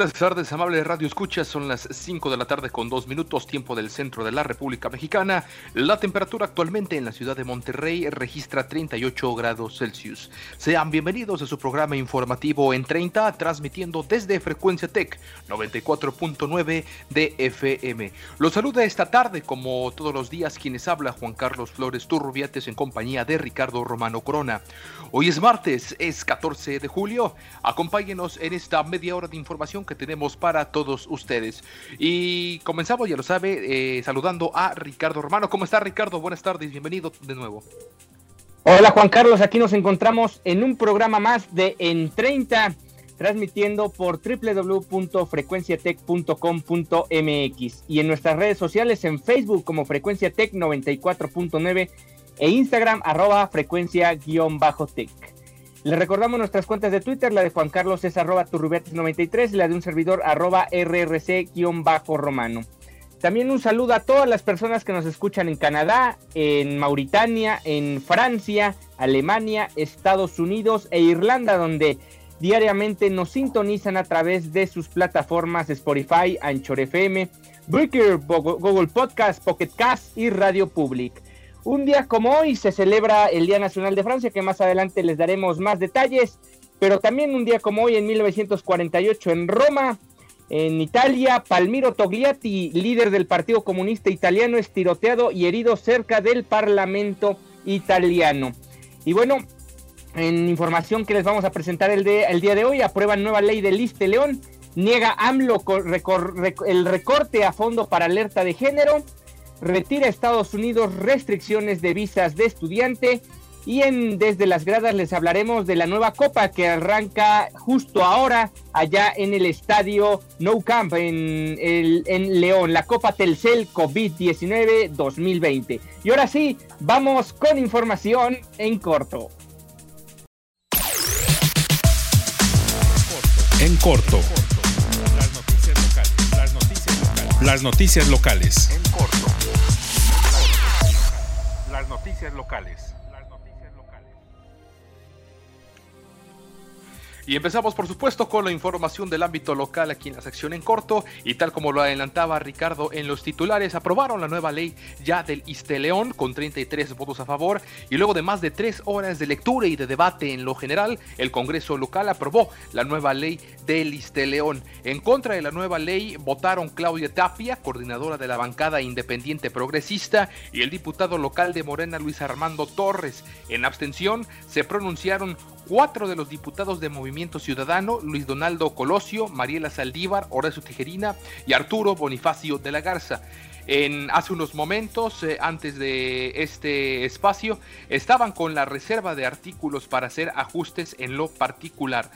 Buenas tardes, amables Radio Escuchas. Son las 5 de la tarde con 2 minutos, tiempo del centro de la República Mexicana. La temperatura actualmente en la ciudad de Monterrey registra 38 grados Celsius. Sean bienvenidos a su programa informativo en 30, transmitiendo desde Frecuencia Tech 94.9 de FM. Los saluda esta tarde, como todos los días, quienes habla Juan Carlos Flores Turrubiates en compañía de Ricardo Romano Corona. Hoy es martes, es 14 de julio. Acompáñenos en esta media hora de información que tenemos para todos ustedes. Y comenzamos, ya lo sabe, eh, saludando a Ricardo Romano. ¿Cómo está Ricardo? Buenas tardes, bienvenido de nuevo. Hola Juan Carlos, aquí nos encontramos en un programa más de En 30, transmitiendo por www.frecuenciatech.com.mx y en nuestras redes sociales en Facebook como Frecuencia Tech 94.9 e Instagram arroba frecuencia-tech. Les recordamos nuestras cuentas de Twitter, la de Juan Carlos es arroba turrubiates93 y la de un servidor arroba rrc-romano. También un saludo a todas las personas que nos escuchan en Canadá, en Mauritania, en Francia, Alemania, Estados Unidos e Irlanda, donde diariamente nos sintonizan a través de sus plataformas Spotify, Anchor FM, Breaker, Google Podcast, Pocket Cast y Radio Public. Un día como hoy se celebra el Día Nacional de Francia, que más adelante les daremos más detalles, pero también un día como hoy en 1948 en Roma, en Italia, Palmiro Togliatti, líder del Partido Comunista Italiano, es tiroteado y herido cerca del Parlamento italiano. Y bueno, en información que les vamos a presentar el, de, el día de hoy, aprueban nueva ley de Liste León, niega AMLO el recorte a fondo para alerta de género, retira a Estados Unidos restricciones de visas de estudiante y en Desde las Gradas les hablaremos de la nueva copa que arranca justo ahora allá en el estadio No Camp en, el, en León, la Copa Telcel COVID-19 2020. Y ahora sí, vamos con información en corto. En corto. Las noticias locales. Las noticias locales. Las noticias locales. En corto. Noticias locales. Y empezamos, por supuesto, con la información del ámbito local aquí en la sección en corto. Y tal como lo adelantaba Ricardo en los titulares, aprobaron la nueva ley ya del Isteleón con 33 votos a favor. Y luego de más de tres horas de lectura y de debate en lo general, el Congreso local aprobó la nueva ley del Isteleón. En contra de la nueva ley votaron Claudia Tapia, coordinadora de la bancada independiente progresista, y el diputado local de Morena, Luis Armando Torres. En abstención se pronunciaron cuatro de los diputados de Movimiento Ciudadano, Luis Donaldo Colosio, Mariela Saldívar, Horacio Tijerina y Arturo Bonifacio de la Garza. En, hace unos momentos, eh, antes de este espacio, estaban con la reserva de artículos para hacer ajustes en lo particular.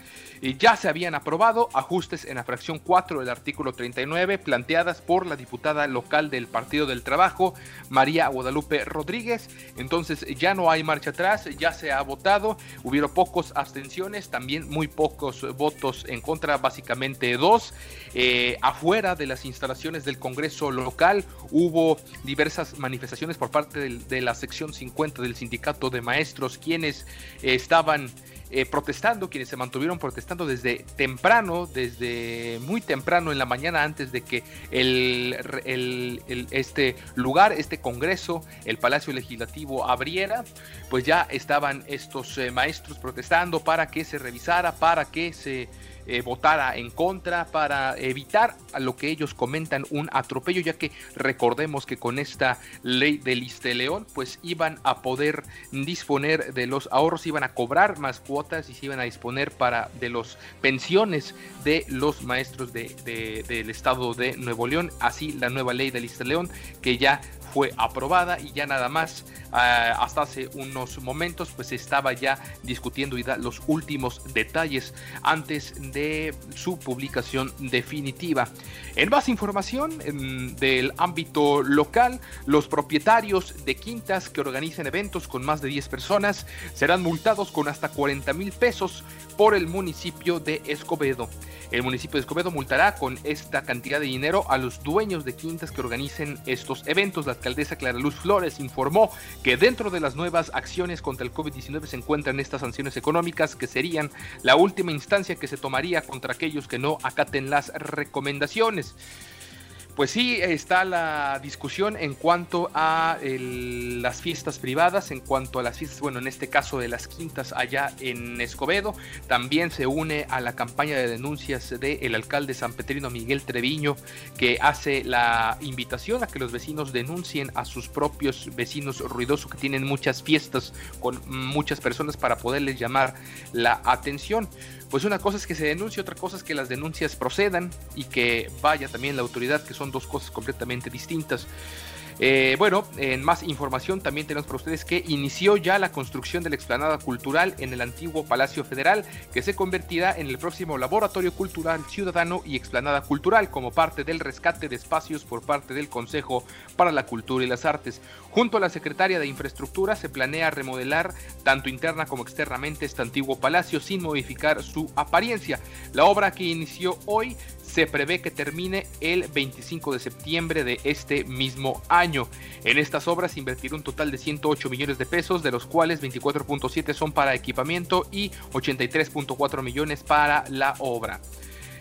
Ya se habían aprobado ajustes en la fracción 4 del artículo 39 planteadas por la diputada local del Partido del Trabajo, María Guadalupe Rodríguez. Entonces ya no hay marcha atrás, ya se ha votado, hubieron pocos abstenciones, también muy pocos votos en contra, básicamente dos. Eh, afuera de las instalaciones del Congreso local hubo diversas manifestaciones por parte de, la sección 50 del sindicato de maestros, quienes eh, estaban eh, protestando, quienes se mantuvieron protestando desde temprano, desde muy temprano en la mañana antes de que el- este lugar, este congreso, el Palacio Legislativo abriera, pues ya estaban estos eh, maestros protestando para que se revisara, para que se eh, votara en contra para evitar a lo que ellos comentan un atropello, ya que recordemos que con esta ley del León, pues iban a poder disponer de los ahorros, iban a cobrar más cuotas y se iban a disponer para de los pensiones de los maestros de, del estado de Nuevo León, así la nueva ley del León que ya fue aprobada y ya nada más ah, hasta hace unos momentos pues estaba ya discutiendo y da los últimos detalles antes de su publicación definitiva. En más información del ámbito local, los propietarios de quintas que organizan eventos con más de 10 personas serán multados con hasta 40 mil pesos por el municipio de Escobedo. El municipio de Escobedo multará con esta cantidad de dinero a los dueños de quintas que organicen estos eventos. La alcaldesa Clara Luz Flores informó que dentro de las nuevas acciones contra el COVID-19 se encuentran estas sanciones económicas que serían la última instancia que se tomaría contra aquellos que no acaten las recomendaciones. Pues sí, está la discusión en cuanto a las fiestas privadas, en cuanto a las fiestas, bueno, en este caso de las quintas allá en Escobedo. También se une a la campaña de denuncias del alcalde San Petrino Miguel Treviño, que hace la invitación a que los vecinos denuncien a sus propios vecinos ruidosos que tienen muchas fiestas con muchas personas para poderles llamar la atención pues una cosa es que se denuncie, otra cosa es que las denuncias procedan y que vaya también la autoridad, que son dos cosas completamente distintas. Eh, bueno, en más información también tenemos para ustedes que inició ya la construcción de la explanada cultural en el antiguo Palacio Federal, que se convertirá en el próximo Laboratorio Cultural Ciudadano y Explanada Cultural como parte del rescate de espacios por parte del Consejo para la Cultura y las Artes. Junto a la Secretaria de Infraestructura se planea remodelar tanto interna como externamente este antiguo palacio sin modificar su apariencia. La obra que inició hoy se prevé que termine el 25 de septiembre de este mismo año. En estas obras invertirá un total de 108 millones de pesos, de los cuales 24.7 son para equipamiento y 83.4 millones para la obra.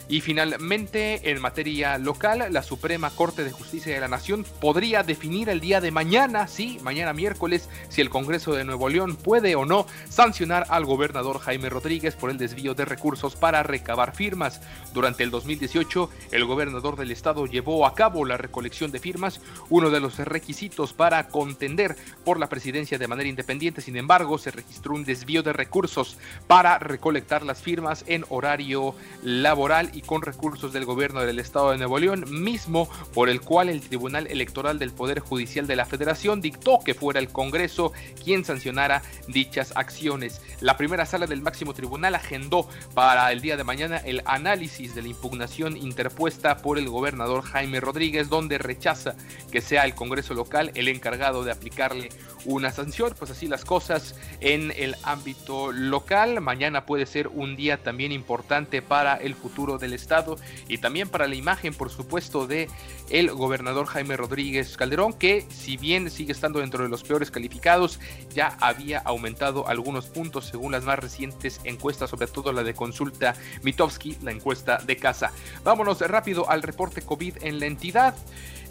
Y finalmente, en materia local, la Suprema Corte de Justicia de la Nación podría definir el día de mañana, sí, mañana miércoles, si el Congreso de Nuevo León puede o no sancionar al gobernador Jaime Rodríguez por el desvío de recursos para recabar firmas. Durante el 2018, el gobernador del estado llevó a cabo la recolección de firmas, uno de los requisitos para contender por la presidencia de manera independiente. Sin embargo, se registró un desvío de recursos para recolectar las firmas en horario laboral y con recursos del gobierno del estado de Nuevo León, mismo por el cual el Tribunal Electoral del Poder Judicial de la Federación dictó que fuera el Congreso quien sancionara dichas acciones. La primera sala del máximo tribunal agendó para el día de mañana el análisis de la impugnación interpuesta por el gobernador Jaime Rodríguez, donde rechaza que sea el Congreso local el encargado de aplicarle una sanción, pues así las cosas en el ámbito local. Mañana puede ser un día también importante para el futuro del estado y también para la imagen, por supuesto, de el gobernador Jaime Rodríguez Calderón, que si bien sigue estando dentro de los peores calificados, ya había aumentado algunos puntos según las más recientes encuestas, sobre todo la de consulta Mitowski, la encuesta de casa. Vámonos rápido al reporte COVID en la entidad.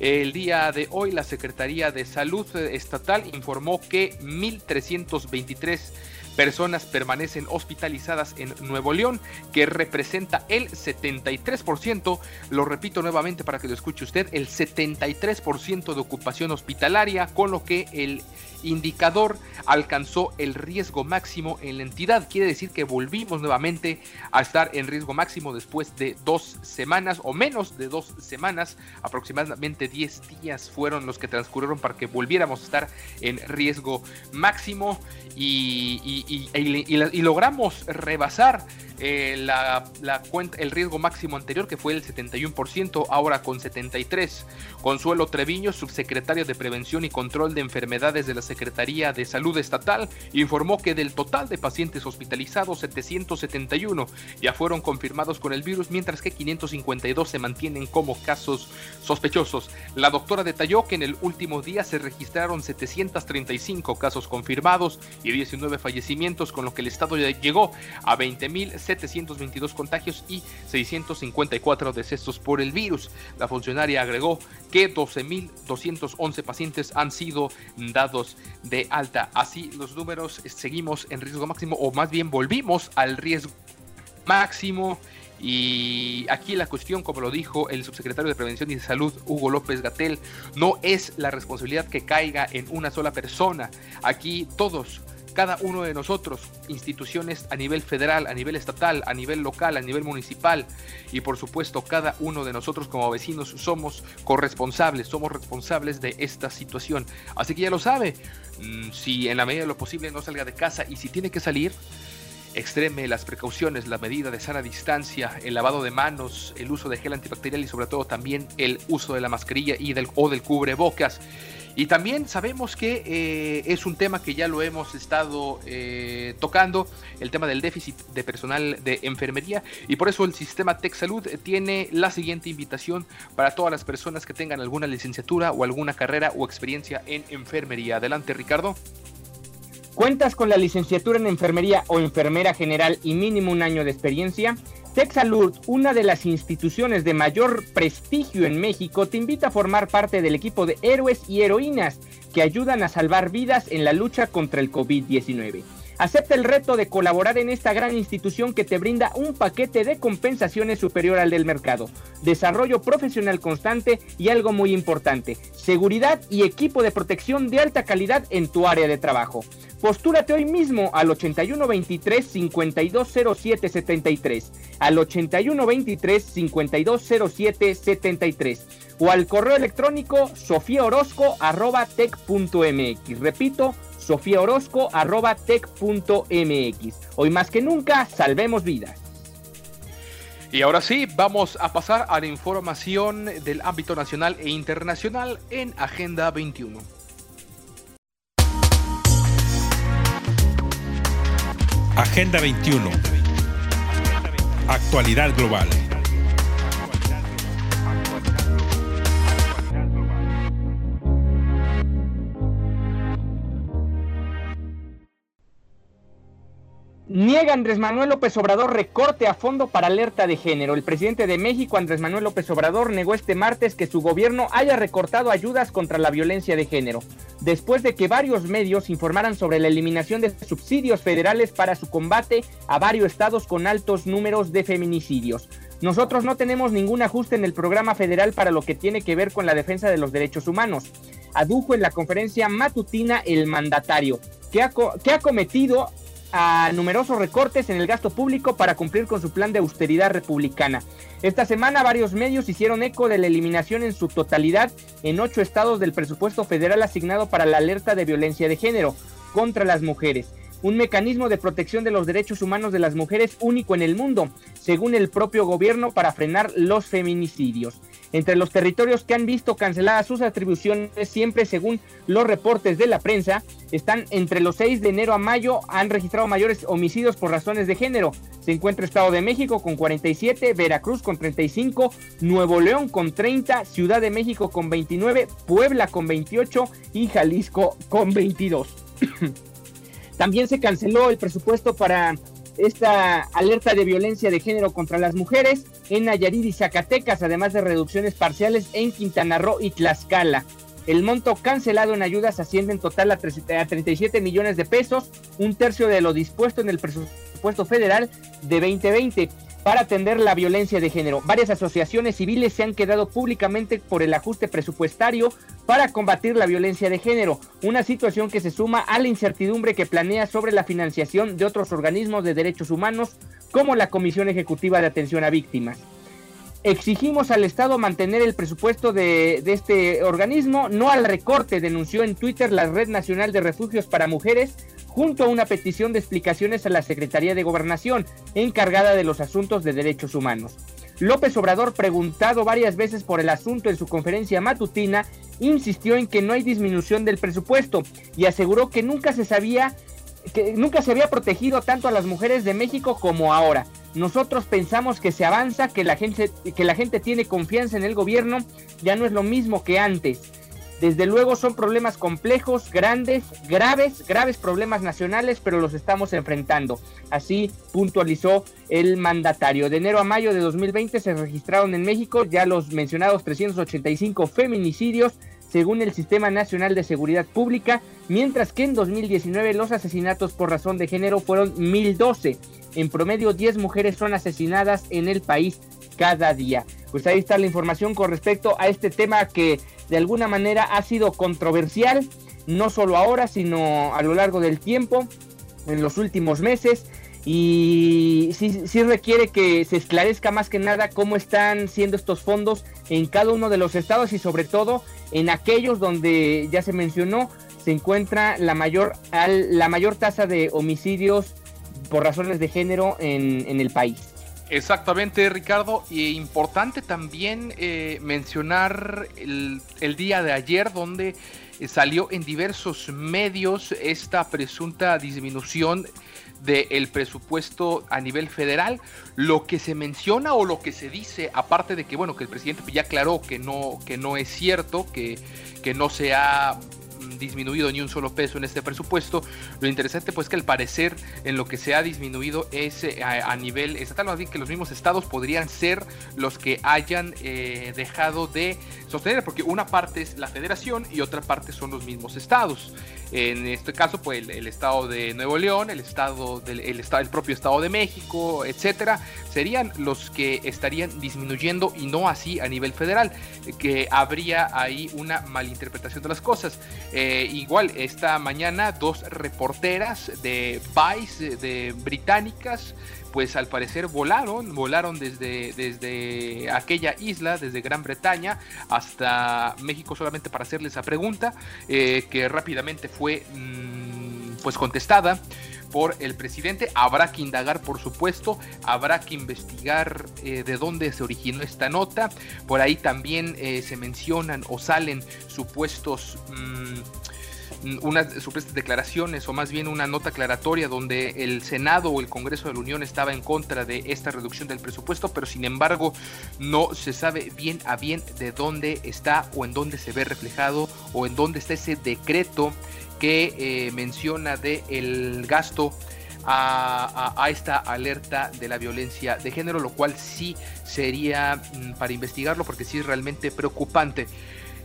El día de hoy la Secretaría de Salud Estatal informó que 1.323 personas permanecen hospitalizadas en Nuevo León, que representa el 73%, lo repito nuevamente para que lo escuche usted, el 73% de ocupación hospitalaria, con lo que el indicador alcanzó el riesgo máximo en la entidad. Quiere decir que volvimos nuevamente a estar en riesgo máximo después de dos semanas o menos de dos semanas, aproximadamente 10 días fueron los que transcurrieron para que volviéramos a estar en riesgo máximo. Y, y logramos rebasar eh, el riesgo máximo anterior que fue el 71%, ahora con 73%. Consuelo Treviño, subsecretario de Prevención y Control de Enfermedades de la Secretaría de Salud Estatal, informó que del total de pacientes hospitalizados, 771 ya fueron confirmados con el virus, mientras que 552 se mantienen como casos sospechosos. La doctora detalló que en el último día se registraron 735 casos confirmados y 19 con lo que el estado ya llegó a 20.000 722 contagios y 654 decesos por el virus. La funcionaria agregó que 12.211 pacientes han sido dados de alta. Así los números seguimos en riesgo máximo o más bien volvimos al riesgo máximo Y aquí la cuestión, como lo dijo el subsecretario de Prevención y Salud, Hugo López Gatel, no es la responsabilidad que caiga en una sola persona. Aquí todos cada uno de nosotros, instituciones a nivel federal, a nivel estatal, a nivel local, a nivel municipal y por supuesto cada uno de nosotros como vecinos somos corresponsables, somos responsables de esta situación. Así que ya lo sabe, mm, si en la medida de lo posible no salga de casa y si tiene que salir, extreme las precauciones, la medida de sana distancia, el lavado de manos, el uso de gel antibacterial y sobre todo también el uso de la mascarilla y del, o del cubrebocas. Y también sabemos que eh, es un tema que ya lo hemos estado eh, tocando, el tema del déficit de personal de enfermería. Y por eso el sistema Tech Salud tiene la siguiente invitación para todas las personas que tengan alguna licenciatura o alguna carrera o experiencia en enfermería. Adelante, Ricardo. ¿Cuentas con la licenciatura en enfermería o enfermera general y mínimo un año de experiencia? TechSalud, una de las instituciones de mayor prestigio en México, te invita a formar parte del equipo de héroes y heroínas que ayudan a salvar vidas en la lucha contra el COVID-19. Acepta el reto de colaborar en esta gran institución que te brinda un paquete de compensaciones superior al del mercado, desarrollo profesional constante y algo muy importante, seguridad y equipo de protección de alta calidad en tu área de trabajo. Postúrate hoy mismo al 8123 5207 73, al 8123 5207 73 o al correo electrónico sofiaorozco@tech.mx. Repito, sofiaorozco.tech.mx. Hoy más que nunca, salvemos vidas. Y ahora sí, vamos a pasar a la información del ámbito nacional e internacional en Agenda 21. Agenda 21. Actualidad global. Niega Andrés Manuel López Obrador recorte a fondo para alerta de género. El presidente de México, Andrés Manuel López Obrador, negó este martes que su gobierno haya recortado ayudas contra la violencia de género, después de que varios medios informaran sobre la eliminación de subsidios federales para su combate a varios estados con altos números de feminicidios. Nosotros no tenemos ningún ajuste en el programa federal para lo que tiene que ver con la defensa de los derechos humanos, adujo en la conferencia matutina el mandatario, que ha, ha cometido a numerosos recortes en el gasto público para cumplir con su plan de austeridad republicana. Esta semana varios medios hicieron eco de la eliminación en su totalidad en ocho estados del presupuesto federal asignado para la alerta de violencia de género contra las mujeres un mecanismo de protección de los derechos humanos de las mujeres único en el mundo, según el propio gobierno, para frenar los feminicidios. Entre los territorios que han visto canceladas sus atribuciones, siempre según los reportes de la prensa, están entre los 6 de enero a mayo, han registrado mayores homicidios por razones de género. Se encuentra Estado de México con 47, Veracruz con 35, Nuevo León con 30, Ciudad de México con 29, Puebla con 28 y Jalisco con 22. También se canceló el presupuesto para esta alerta de violencia de género contra las mujeres en Nayarit y Zacatecas, además de reducciones parciales en Quintana Roo y Tlaxcala. El monto cancelado en ayudas asciende en total a 37 millones de pesos, un tercio de lo dispuesto en el presupuesto federal de 2020 para atender la violencia de género. Varias asociaciones civiles se han quedado públicamente por el ajuste presupuestario para combatir la violencia de género, una situación que se suma a la incertidumbre que planea sobre la financiación de otros organismos de derechos humanos como la Comisión Ejecutiva de Atención a Víctimas. Exigimos al Estado mantener el presupuesto de, este organismo, no al recorte, denunció en Twitter la Red Nacional de Refugios para Mujeres, junto a una petición de explicaciones a la Secretaría de Gobernación, encargada de los asuntos de derechos humanos. López Obrador, preguntado varias veces por el asunto en su conferencia matutina, insistió en que no hay disminución del presupuesto y aseguró que nunca se sabía que nunca se había protegido tanto a las mujeres de México como ahora. Nosotros pensamos que se avanza, que la gente que la gente tiene confianza en el gobierno, ya no es lo mismo que antes. Desde luego son problemas complejos, grandes, graves, graves problemas nacionales, pero los estamos enfrentando. Así puntualizó el mandatario. De enero a mayo de 2020 se registraron en México ya los mencionados 385 feminicidios, según el Sistema Nacional de Seguridad Pública, mientras que en 2019 los asesinatos por razón de género fueron 1012. En promedio, 10 mujeres son asesinadas en el país cada día. Pues ahí está la información con respecto a este tema que de alguna manera ha sido controversial, no solo ahora, sino a lo largo del tiempo, en los últimos meses. Y sí, sí requiere que se esclarezca más que nada cómo están siendo estos fondos en cada uno de los estados y sobre todo en aquellos donde ya se mencionó se encuentra la mayor, la mayor tasa de homicidios por razones de género en, el país. Exactamente, Ricardo. Y importante también eh, mencionar el, el, día de ayer donde eh, salió en diversos medios esta presunta disminución del presupuesto a nivel federal. Lo que se menciona o lo que se dice, aparte de que, bueno, que el presidente ya aclaró que no, que no es cierto, que, que no se ha disminuido ni un solo peso en este presupuesto. Lo interesante pues que al parecer en lo que se ha disminuido es eh, a, nivel estatal, más bien que los mismos estados podrían ser los que hayan eh, dejado de sostener, porque una parte es la federación y otra parte son los mismos estados. En este caso, pues el, estado de Nuevo León, el estado del el, el propio estado de México, etcétera, serían los que estarían disminuyendo y no así a nivel federal, que habría ahí una malinterpretación de las cosas. Eh, igual, esta mañana dos reporteras de Vice, de británicas, pues al parecer volaron, volaron desde, desde aquella isla, desde Gran Bretaña hasta México solamente para hacerles esa pregunta, eh, que rápidamente fue mm, pues contestada por el presidente. Habrá que indagar, por supuesto, habrá que investigar eh, de dónde se originó esta nota. Por ahí también eh, se mencionan o salen supuestos... Mm, unas supuestas declaraciones o más bien una nota aclaratoria donde el Senado o el Congreso de la Unión estaba en contra de esta reducción del presupuesto, pero sin embargo no se sabe bien a bien de dónde está o en dónde se ve reflejado o en dónde está ese decreto que eh, menciona de el gasto a, a, esta alerta de la violencia de género, lo cual sí sería mm, para investigarlo porque sí es realmente preocupante.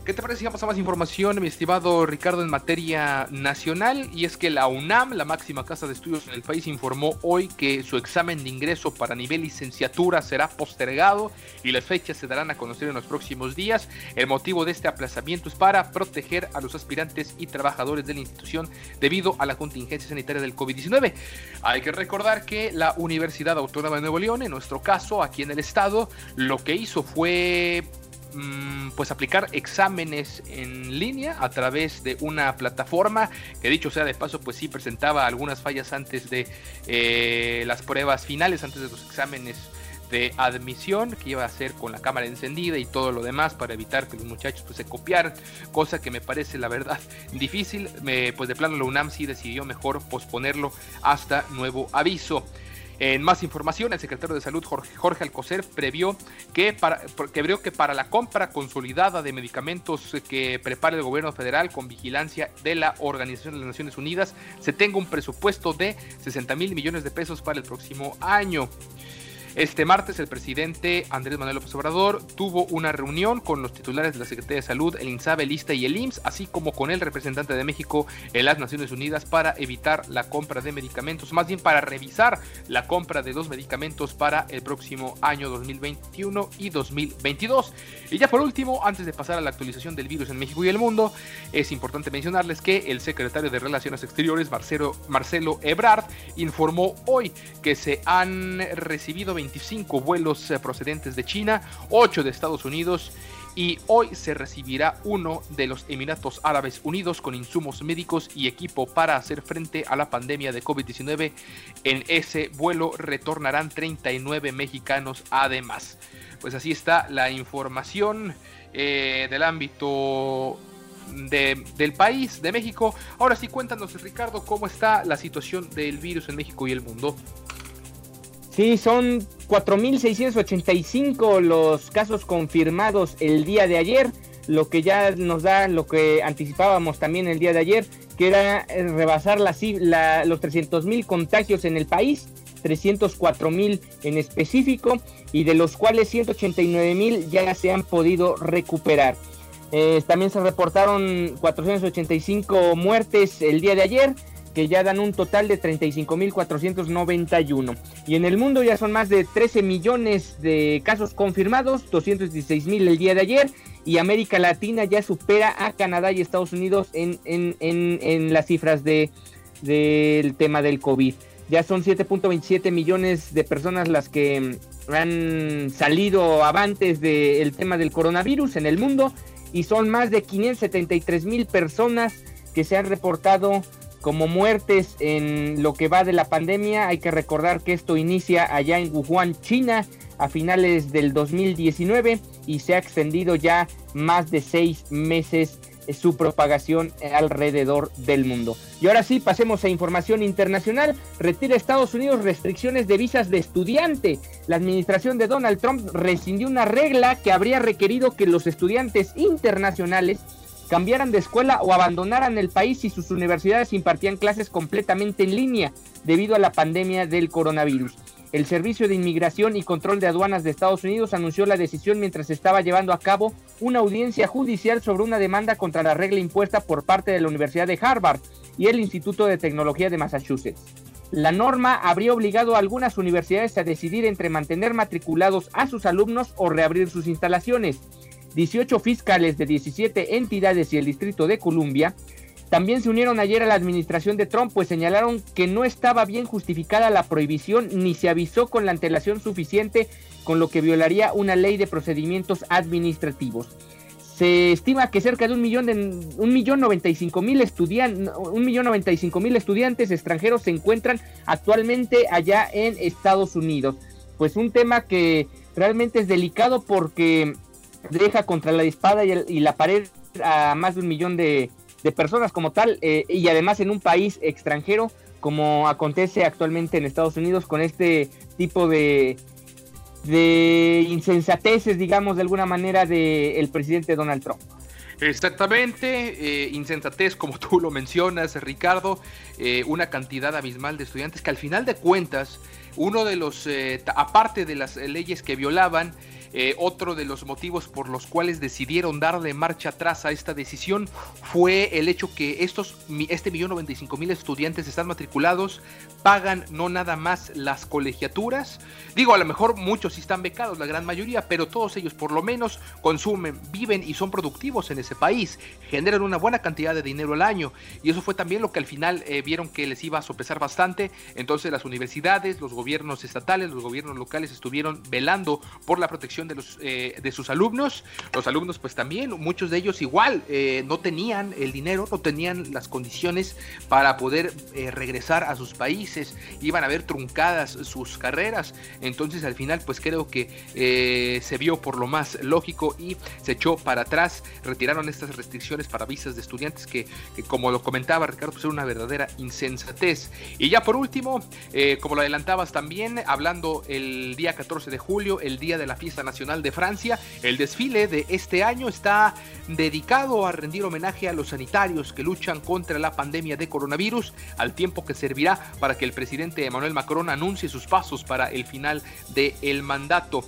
¿Qué te parece si vamos a más información, mi estimado Ricardo, en materia nacional? Y es que la UNAM, la máxima casa de estudios en el país, informó hoy que su examen de ingreso para nivel licenciatura será postergado y las fechas se darán a conocer en los próximos días. El motivo de este aplazamiento es para proteger a los aspirantes y trabajadores de la institución debido a la contingencia sanitaria del COVID-19. Hay que recordar que la Universidad Autónoma de Nuevo León, en nuestro caso, aquí en el estado, lo que hizo fue pues aplicar exámenes en línea a través de una plataforma que dicho sea de paso pues sí presentaba algunas fallas antes de eh, las pruebas finales antes de los exámenes de admisión que iba a hacer con la cámara encendida y todo lo demás para evitar que los muchachos pues, se copiaran, cosa que me parece la verdad difícil, pues de plano la UNAM sí decidió mejor posponerlo hasta nuevo aviso. En más información, el secretario de Salud Jorge, Alcocer previó que para, que, que para la compra consolidada de medicamentos que prepare el gobierno federal con vigilancia de la Organización de las Naciones Unidas se tenga un presupuesto de 60 mil millones de pesos para el próximo año. Este martes el presidente Andrés Manuel López Obrador tuvo una reunión con los titulares de la Secretaría de Salud, el INSABE, el y el IMSS, así como con el representante de México en las Naciones Unidas para evitar la compra de medicamentos, más bien para revisar la compra de los medicamentos para el próximo año 2021 y 2022. Y ya por último, antes de pasar a la actualización del virus en México y el mundo, es importante mencionarles que el secretario de Relaciones Exteriores, Marcelo, Marcelo Ebrard, informó hoy que se han recibido 25 vuelos eh, procedentes de China, 8 de Estados Unidos y hoy se recibirá uno de los Emiratos Árabes Unidos con insumos médicos y equipo para hacer frente a la pandemia de COVID-19. En ese vuelo retornarán 39 mexicanos además. Pues así está la información eh, del ámbito del país, de México. Ahora sí, cuéntanos Ricardo cómo está la situación del virus en México y el mundo. Sí, son 4.685 los casos confirmados el día de ayer, lo que ya nos da lo que anticipábamos también el día de ayer, que era eh, rebasar la, los 300.000 contagios en el país, 304.000 en específico, y de los cuales 189.000 ya se han podido recuperar. Eh, también se reportaron 485 muertes el día de ayer, que ya dan un total de 35.491. Y en el mundo ya son más de 13 millones de casos confirmados, 216.000 el día de ayer. Y América Latina ya supera a Canadá y Estados Unidos en, en, las cifras de, del tema del COVID. Ya son 7.27 millones de personas las que han salido avantes del tema del coronavirus en el mundo y son más de 573 mil personas que se han reportado como muertes en lo que va de la pandemia. Hay que recordar que esto inicia allá en Wuhan, China, a finales del 2019 y se ha extendido ya más de seis meses su propagación alrededor del mundo. Y ahora sí, pasemos a información internacional. Retira Estados Unidos restricciones de visas de estudiante. La administración de Donald Trump rescindió una regla que habría requerido que los estudiantes internacionales cambiaran de escuela o abandonaran el país si sus universidades impartían clases completamente en línea debido a la pandemia del coronavirus. El Servicio de Inmigración y Control de Aduanas de Estados Unidos anunció la decisión mientras estaba llevando a cabo una audiencia judicial sobre una demanda contra la regla impuesta por parte de la Universidad de Harvard y el Instituto de Tecnología de Massachusetts. La norma habría obligado a algunas universidades a decidir entre mantener matriculados a sus alumnos o reabrir sus instalaciones. 18 fiscales de 17 entidades y el Distrito de Columbia también se unieron ayer a la administración de Trump, pues señalaron que no estaba bien justificada la prohibición ni se avisó con la antelación suficiente, con lo que violaría una ley de procedimientos administrativos. Se estima que cerca de un millón de un millón noventa y cinco mil un millón noventa y cinco mil estudiantes extranjeros se encuentran actualmente allá en Estados Unidos. Pues un tema que realmente es delicado porque deja contra la espada y la pared a más de un millón de, de personas como tal eh, y además en un país extranjero como acontece actualmente en Estados Unidos con este tipo de de insensateces digamos de alguna manera del presidente Donald Trump. Exactamente, eh, insensatez como tú lo mencionas, Ricardo, eh, una cantidad abismal de estudiantes que al final de cuentas, uno de los, aparte de las leyes que violaban, eh, otro de los motivos por los cuales decidieron darle marcha atrás a esta decisión fue el hecho que estos, este millón noventa mil estudiantes están matriculados, pagan no nada más las colegiaturas. Digo, a lo mejor muchos sí están becados, la gran mayoría, pero todos ellos por lo menos consumen, viven y son productivos en ese país, generan una buena cantidad de dinero al año. Y eso fue también lo que al final eh, vieron que les iba a sopesar bastante. Entonces las universidades, los gobiernos estatales, los gobiernos locales estuvieron velando por la protección de, los, eh, de sus alumnos. Los alumnos pues también, muchos de ellos igual, eh, no tenían el dinero, no tenían las condiciones para poder eh, regresar a sus países, iban a ver truncadas sus carreras. Entonces al final pues creo que se vio por lo más lógico y se echó para atrás, retiraron estas restricciones para visas de estudiantes que, como lo comentaba Ricardo, pues era una verdadera insensatez. Y ya por último, como lo adelantabas también, hablando el día 14 de julio, el día de la fiesta Nacional de Francia. El desfile de este año está dedicado a rendir homenaje a los sanitarios que luchan contra la pandemia de coronavirus, al tiempo que servirá para que el presidente Emmanuel Macron anuncie sus pasos para el final del mandato.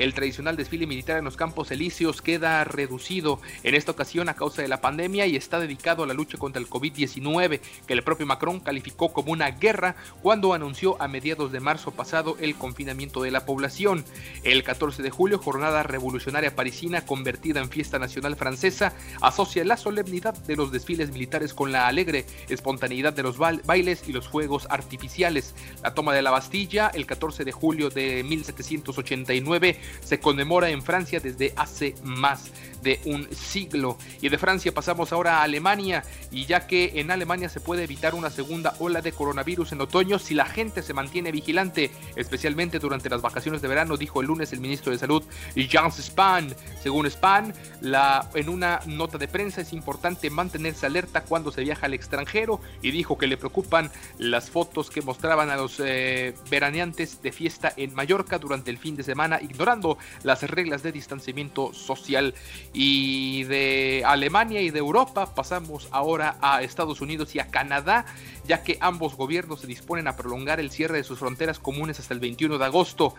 El tradicional desfile militar en los Campos Elíseos queda reducido en esta ocasión a causa de la pandemia y está dedicado a la lucha contra el COVID-19, que el propio Macron calificó como una guerra cuando anunció a mediados de marzo pasado el confinamiento de la población. El 14 de julio, jornada revolucionaria parisina convertida en fiesta nacional francesa, asocia la solemnidad de los desfiles militares con la alegre espontaneidad de los bailes y los fuegos artificiales. La toma de la Bastilla, el 14 de julio de 1789, se conmemora en Francia desde hace más de un siglo. Y de Francia pasamos ahora a Alemania, y ya que en Alemania se puede evitar una segunda ola de coronavirus en otoño si la gente se mantiene vigilante, especialmente durante las vacaciones de verano, dijo el lunes el ministro de Salud Jans Spahn. Según Spahn, la, en una nota de prensa es importante mantenerse alerta cuando se viaja al extranjero y dijo que le preocupan las fotos que mostraban a los eh, veraneantes de fiesta en Mallorca durante el fin de semana, ignorando las reglas de distanciamiento social. Y de Alemania y de Europa pasamos ahora a Estados Unidos y a Canadá, ya que ambos gobiernos se disponen a prolongar el cierre de sus fronteras comunes hasta el 21 de agosto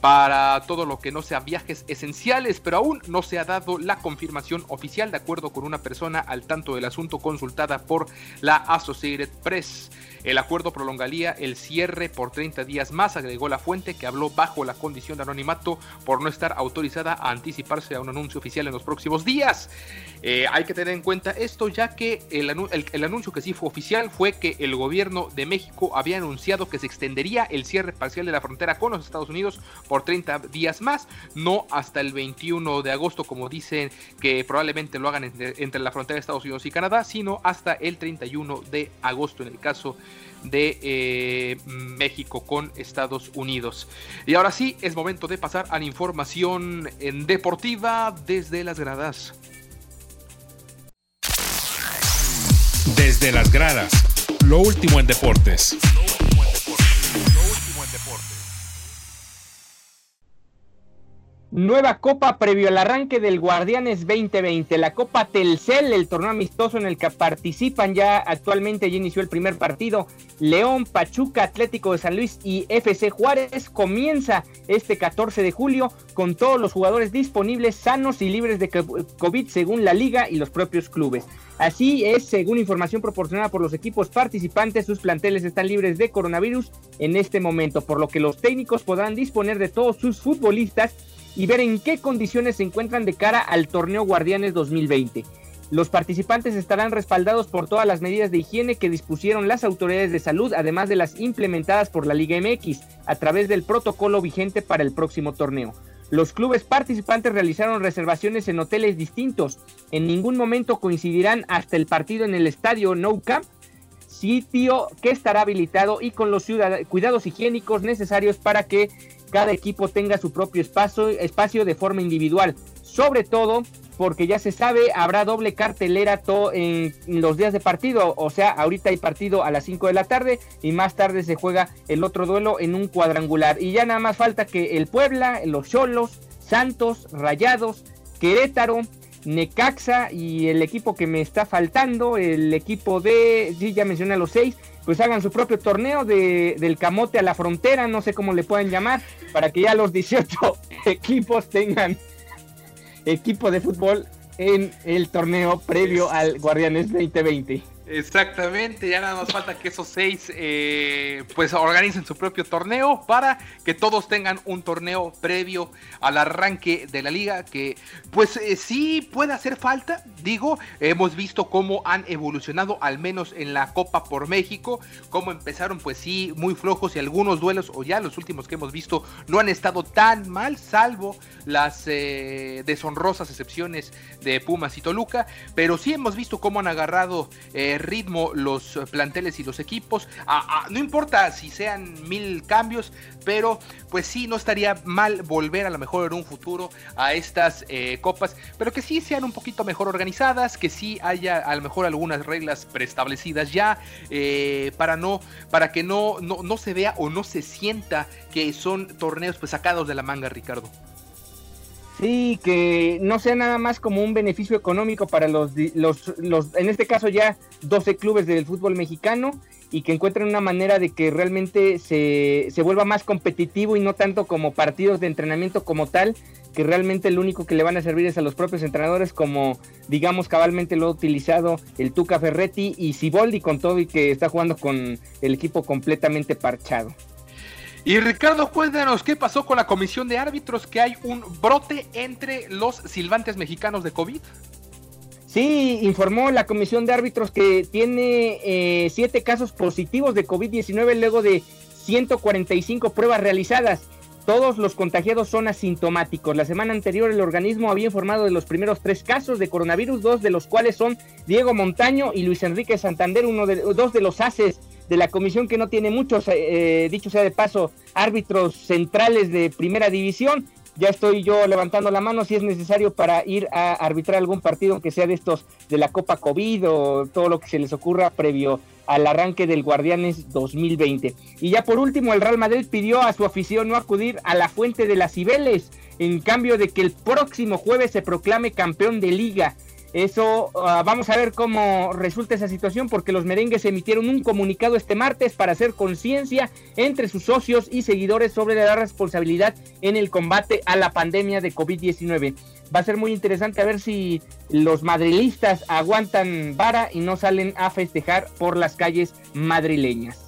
para todo lo que no sean viajes esenciales, pero aún no se ha dado la confirmación oficial de acuerdo con una persona al tanto del asunto consultada por la Associated Press. El acuerdo prolongaría el cierre por 30 días más, agregó la fuente que habló bajo la condición de anonimato por no estar autorizada a anticiparse a un anuncio oficial en los próximos días. Eh, hay que tener en cuenta esto ya que el, anuncio que sí fue oficial fue que el gobierno de México había anunciado que se extendería el cierre parcial de la frontera con los Estados Unidos por 30 días más, no hasta el 21 de agosto como dicen que probablemente lo hagan entre, la frontera de Estados Unidos y Canadá, sino hasta el 31 de agosto en el caso de eh, México con Estados Unidos. Y ahora sí, es momento de pasar a la información en deportiva desde las gradas. Desde las gradas, lo último en deportes. Nueva copa previo al arranque del Guardianes 2020, la Copa Telcel, el torneo amistoso en el que participan ya actualmente, ya inició el primer partido, León, Pachuca, Atlético de San Luis y FC Juárez, comienza este 14 de julio con todos los jugadores disponibles, sanos y libres de COVID según la liga y los propios clubes. Así es, según información proporcionada por los equipos participantes, sus planteles están libres de coronavirus en este momento, por lo que los técnicos podrán disponer de todos sus futbolistas y ver en qué condiciones se encuentran de cara al torneo Guardianes 2020. Los participantes estarán respaldados por todas las medidas de higiene que dispusieron las autoridades de salud, además de las implementadas por la Liga MX, a través del protocolo vigente para el próximo torneo. Los clubes participantes realizaron reservaciones en hoteles distintos. En ningún momento coincidirán hasta el partido en el estadio No Camp, sitio que estará habilitado y con los cuidados higiénicos necesarios para que cada equipo tenga su propio espacio, espacio de forma individual. Sobre todo porque ya se sabe, habrá doble cartelera en los días de partido. O sea, ahorita hay partido a las 5 de la tarde y más tarde se juega el otro duelo en un cuadrangular. Y ya nada más falta que el Puebla, los Cholos, Santos, Rayados, Querétaro, Necaxa y el equipo que me está faltando, el equipo de, sí, ya mencioné a los seis, pues hagan su propio torneo de, del camote a la frontera, no sé cómo le pueden llamar, para que ya los 18 equipos tengan equipo de fútbol en el torneo previo al Guardianes 2020. Exactamente, ya nada más falta que esos seis eh, pues organicen su propio torneo para que todos tengan un torneo previo al arranque de la liga que pues eh, sí puede hacer falta, digo, hemos visto cómo han evolucionado al menos en la Copa por México, cómo empezaron pues sí muy flojos y algunos duelos o ya los últimos que hemos visto no han estado tan mal salvo las eh, deshonrosas excepciones de Pumas y Toluca, pero sí hemos visto cómo han agarrado ritmo los planteles y los equipos. no importa si sean mil cambios, pero pues sí, no estaría mal volver a lo mejor en un futuro a estas eh, copas, pero que sí sean un poquito mejor organizadas, que sí haya a lo mejor algunas reglas preestablecidas ya eh, para no, para que no, no, no se vea o no se sienta que son torneos pues sacados de la manga, Ricardo. Sí, que no sea nada más como un beneficio económico para los, los, los, en este caso ya 12 clubes del fútbol mexicano y que encuentren una manera de que realmente se, se vuelva más competitivo y no tanto como partidos de entrenamiento como tal, que realmente lo único que le van a servir es a los propios entrenadores como digamos cabalmente lo ha utilizado el Tuca Ferretti y Siboldi con todo y que está jugando con el equipo completamente parchado. Y Ricardo, cuéntanos qué pasó con la comisión de árbitros, que hay un brote entre los silbantes mexicanos de COVID. Sí, informó la comisión de árbitros que tiene eh, siete casos positivos de COVID-19 luego de 145 pruebas realizadas. Todos los contagiados son asintomáticos. La semana anterior el organismo había informado de los primeros tres casos de coronavirus, dos de los cuales son Diego Montaño y Luis Enrique Santander, uno de, dos de los haces de la comisión que no tiene muchos, eh, dicho sea de paso, árbitros centrales de primera división. Ya estoy yo levantando la mano si es necesario para ir a arbitrar algún partido que sea de estos de la Copa COVID o todo lo que se les ocurra previo al arranque del Guardianes 2020. Y ya por último, el Real Madrid pidió a su afición no acudir a la fuente de las Cibeles. en cambio de que el próximo jueves se proclame campeón de liga. Eso, ah, vamos a ver cómo resulta esa situación porque los merengues emitieron un comunicado este martes para hacer conciencia entre sus socios y seguidores sobre la responsabilidad en el combate a la pandemia de COVID-19. Va a ser muy interesante a ver si los madrilistas aguantan vara y no salen a festejar por las calles madrileñas.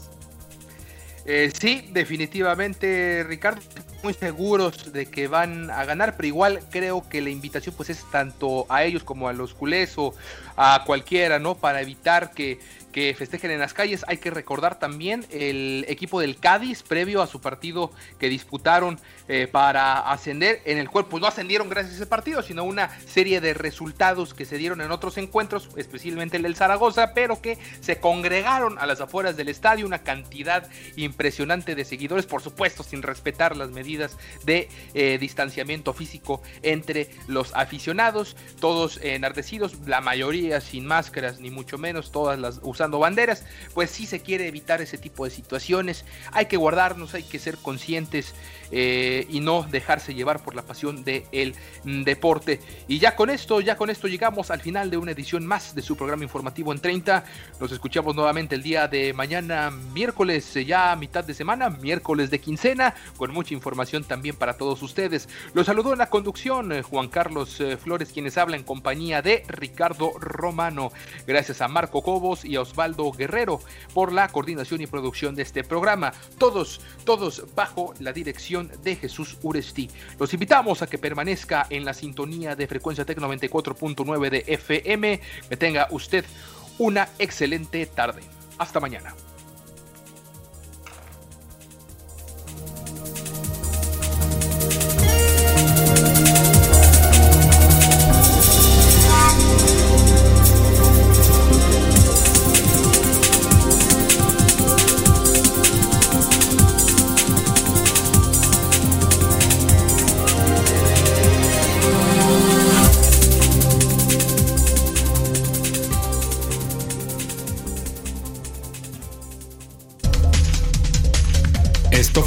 Eh, sí, definitivamente, Ricardo, muy seguros de que van a ganar, pero igual creo que la invitación pues es tanto a ellos como a los culés o a cualquiera, ¿no? Para evitar que que festejen en las calles. Hay que recordar también el equipo del Cádiz previo a su partido que disputaron eh, para ascender, en el cual pues no ascendieron gracias a ese partido, sino una serie de resultados que se dieron en otros encuentros, especialmente el del Zaragoza, pero que se congregaron a las afueras del estadio una cantidad impresionante de seguidores, por supuesto sin respetar las medidas de eh, distanciamiento físico entre los aficionados, todos enardecidos, la mayoría sin máscaras ni mucho menos, todas las usando banderas, pues sí se quiere evitar ese tipo de situaciones. Hay que guardarnos, hay que ser conscientes eh, y no dejarse llevar por la pasión del deporte. Y ya con esto, ya con esto llegamos al final de una edición más de su programa informativo en 30. Nos escuchamos nuevamente el día de mañana, miércoles, ya mitad de semana, miércoles de quincena, con mucha información también para todos ustedes. Los saludó en la conducción eh, Juan Carlos eh, Flores, quienes hablan en compañía de Ricardo Romano. Gracias a Marco Cobos y a Osvaldo Guerrero por la coordinación y producción de este programa. Todos, todos bajo la dirección de Jesús Uresti. Los invitamos a que permanezca en la sintonía de frecuencia Tec 94.9 de FM. Que tenga usted una excelente tarde. Hasta mañana.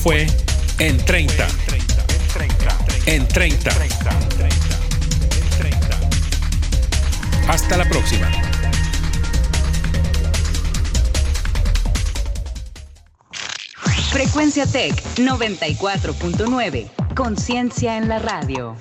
Fue En 30. En 30. Hasta la próxima. Frecuencia Tech 94.9. Conciencia en la radio.